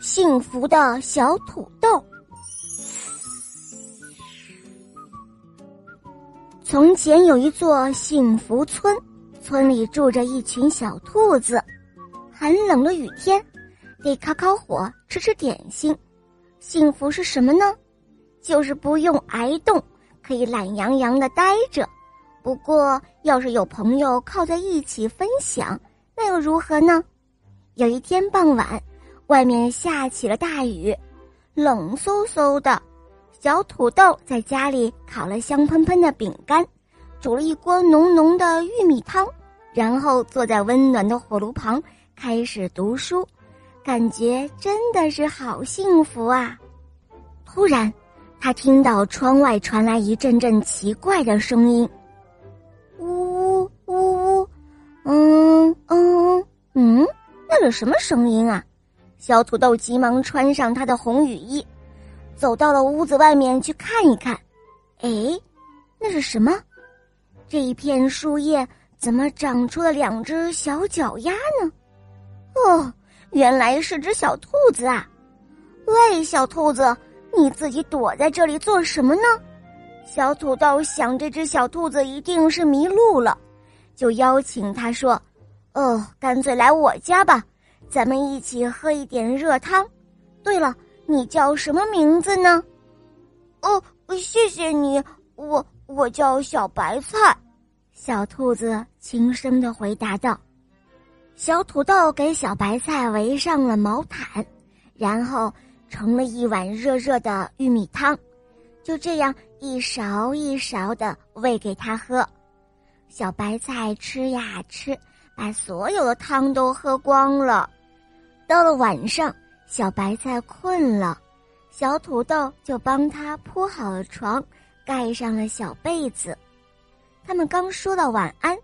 幸福的小土豆。从前有一座幸福村，村里住着一群小兔子。寒冷的雨天，得烤烤火，吃吃点心。幸福是什么呢？就是不用挨冻，可以懒洋洋的待着。不过，要是有朋友靠在一起分享，那又如何呢？有一天傍晚。外面下起了大雨，冷飕飕的。小土豆在家里烤了香喷喷的饼干，煮了一锅浓浓的玉米汤，然后坐在温暖的火炉旁开始读书，感觉真的是好幸福啊！突然，他听到窗外传来一阵阵奇怪的声音：呜呜呜呜，嗯嗯嗯，那是什么声音啊？小土豆急忙穿上他的红雨衣，走到了屋子外面去看一看。哎，那是什么？这一片树叶怎么长出了两只小脚丫呢？哦，原来是只小兔子啊！喂，小兔子，你自己躲在这里做什么呢？小土豆想，这只小兔子一定是迷路了，就邀请他说：“哦，干脆来我家吧。”咱们一起喝一点热汤。对了，你叫什么名字呢？哦，谢谢你，我我叫小白菜。小兔子轻声的回答道。小土豆给小白菜围上了毛毯，然后盛了一碗热热的玉米汤，就这样一勺一勺的喂给他喝。小白菜吃呀吃，把所有的汤都喝光了。到了晚上，小白菜困了，小土豆就帮他铺好了床，盖上了小被子。他们刚说到晚安，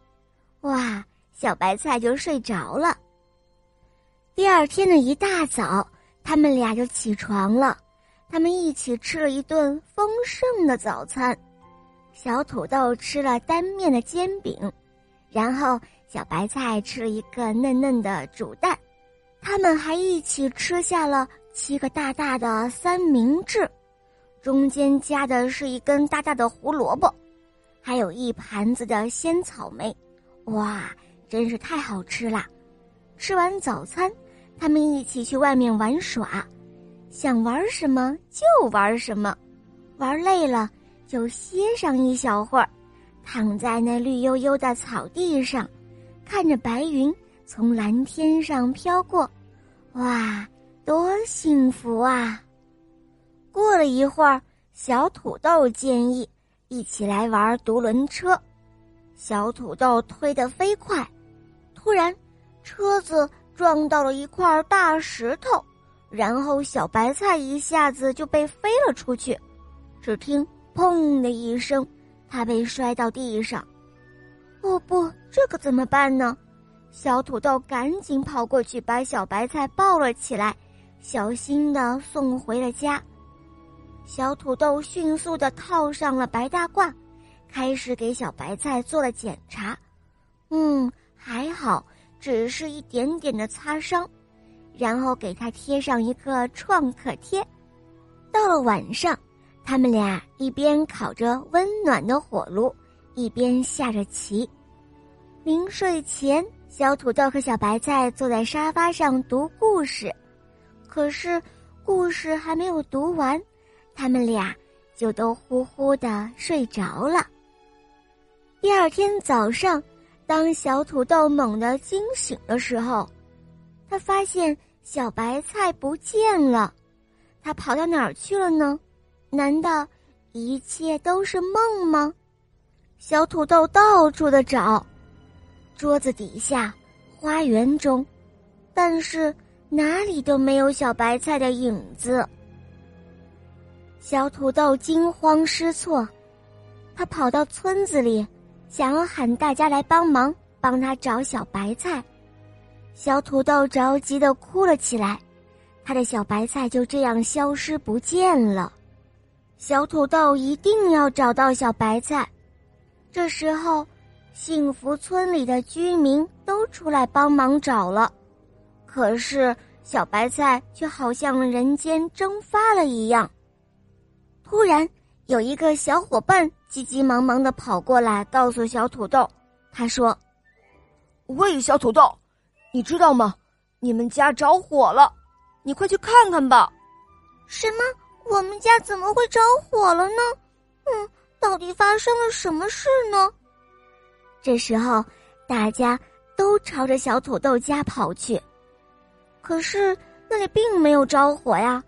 哇，小白菜就睡着了。第二天的一大早，他们俩就起床了，他们一起吃了一顿丰盛的早餐。小土豆吃了单面的煎饼，然后小白菜吃了一个嫩嫩的煮蛋。他们还一起吃下了七个大大的三明治，中间夹的是一根大大的胡萝卜，还有一盘子的鲜草莓，哇，真是太好吃了！吃完早餐，他们一起去外面玩耍，想玩什么就玩什么，玩累了就歇上一小会儿，躺在那绿油油的草地上，看着白云从蓝天上飘过。哇，多幸福啊！过了一会儿，小土豆建议一起来玩独轮车。小土豆推得飞快，突然，车子撞到了一块大石头，然后小白菜一下子就被飞了出去。只听“砰”的一声，他被摔到地上。哦不，这可怎么办呢？小土豆赶紧跑过去，把小白菜抱了起来，小心的送回了家。小土豆迅速的套上了白大褂，开始给小白菜做了检查。嗯，还好，只是一点点的擦伤。然后给他贴上一个创可贴。到了晚上，他们俩一边烤着温暖的火炉，一边下着棋。临睡前。小土豆和小白菜坐在沙发上读故事，可是故事还没有读完，他们俩就都呼呼的睡着了。第二天早上，当小土豆猛地惊醒的时候，他发现小白菜不见了，他跑到哪儿去了呢？难道一切都是梦吗？小土豆到处的找。桌子底下，花园中，但是哪里都没有小白菜的影子。小土豆惊慌失措，他跑到村子里，想要喊大家来帮忙，帮他找小白菜。小土豆着急的哭了起来，他的小白菜就这样消失不见了。小土豆一定要找到小白菜。这时候。幸福村里的居民都出来帮忙找了，可是小白菜却好像人间蒸发了一样。突然，有一个小伙伴急急忙忙的跑过来，告诉小土豆：“他说，喂，小土豆，你知道吗？你们家着火了，你快去看看吧。”“什么？我们家怎么会着火了呢？嗯，到底发生了什么事呢？”这时候，大家都朝着小土豆家跑去，可是那里并没有着火呀。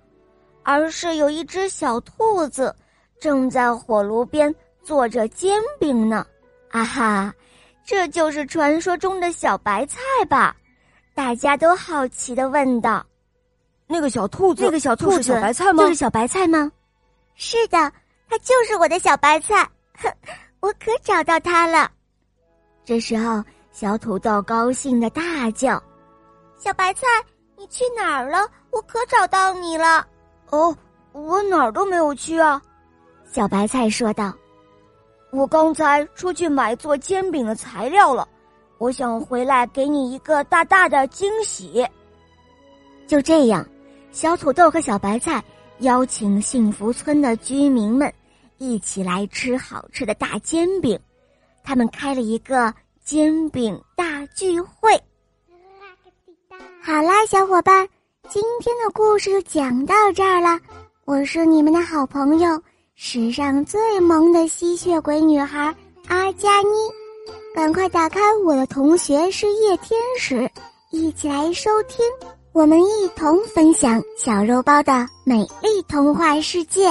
而是有一只小兔子，正在火炉边做着煎饼呢，啊哈，这就是传说中的小白菜吧？大家都好奇的问道：“那个小兔子，那个小兔子，小白菜吗？就是小白菜吗？”“是的，它就是我的小白菜，哼 我可找到它了。”这时候，小土豆高兴的大叫：“小白菜，你去哪儿了？我可找到你了！”哦，我哪儿都没有去啊，小白菜说道。我刚才出去买做煎饼的材料了，我想回来给你一个大大的惊喜。就这样，小土豆和小白菜邀请幸福村的居民们一起来吃好吃的大煎饼，他们开了一个煎饼大聚会。好啦，小伙伴。今天的故事就讲到这儿了，我是你们的好朋友，史上最萌的吸血鬼女孩阿佳妮，赶快打开我的同学是夜天使，一起来收听，我们一同分享小肉包的美丽童话世界。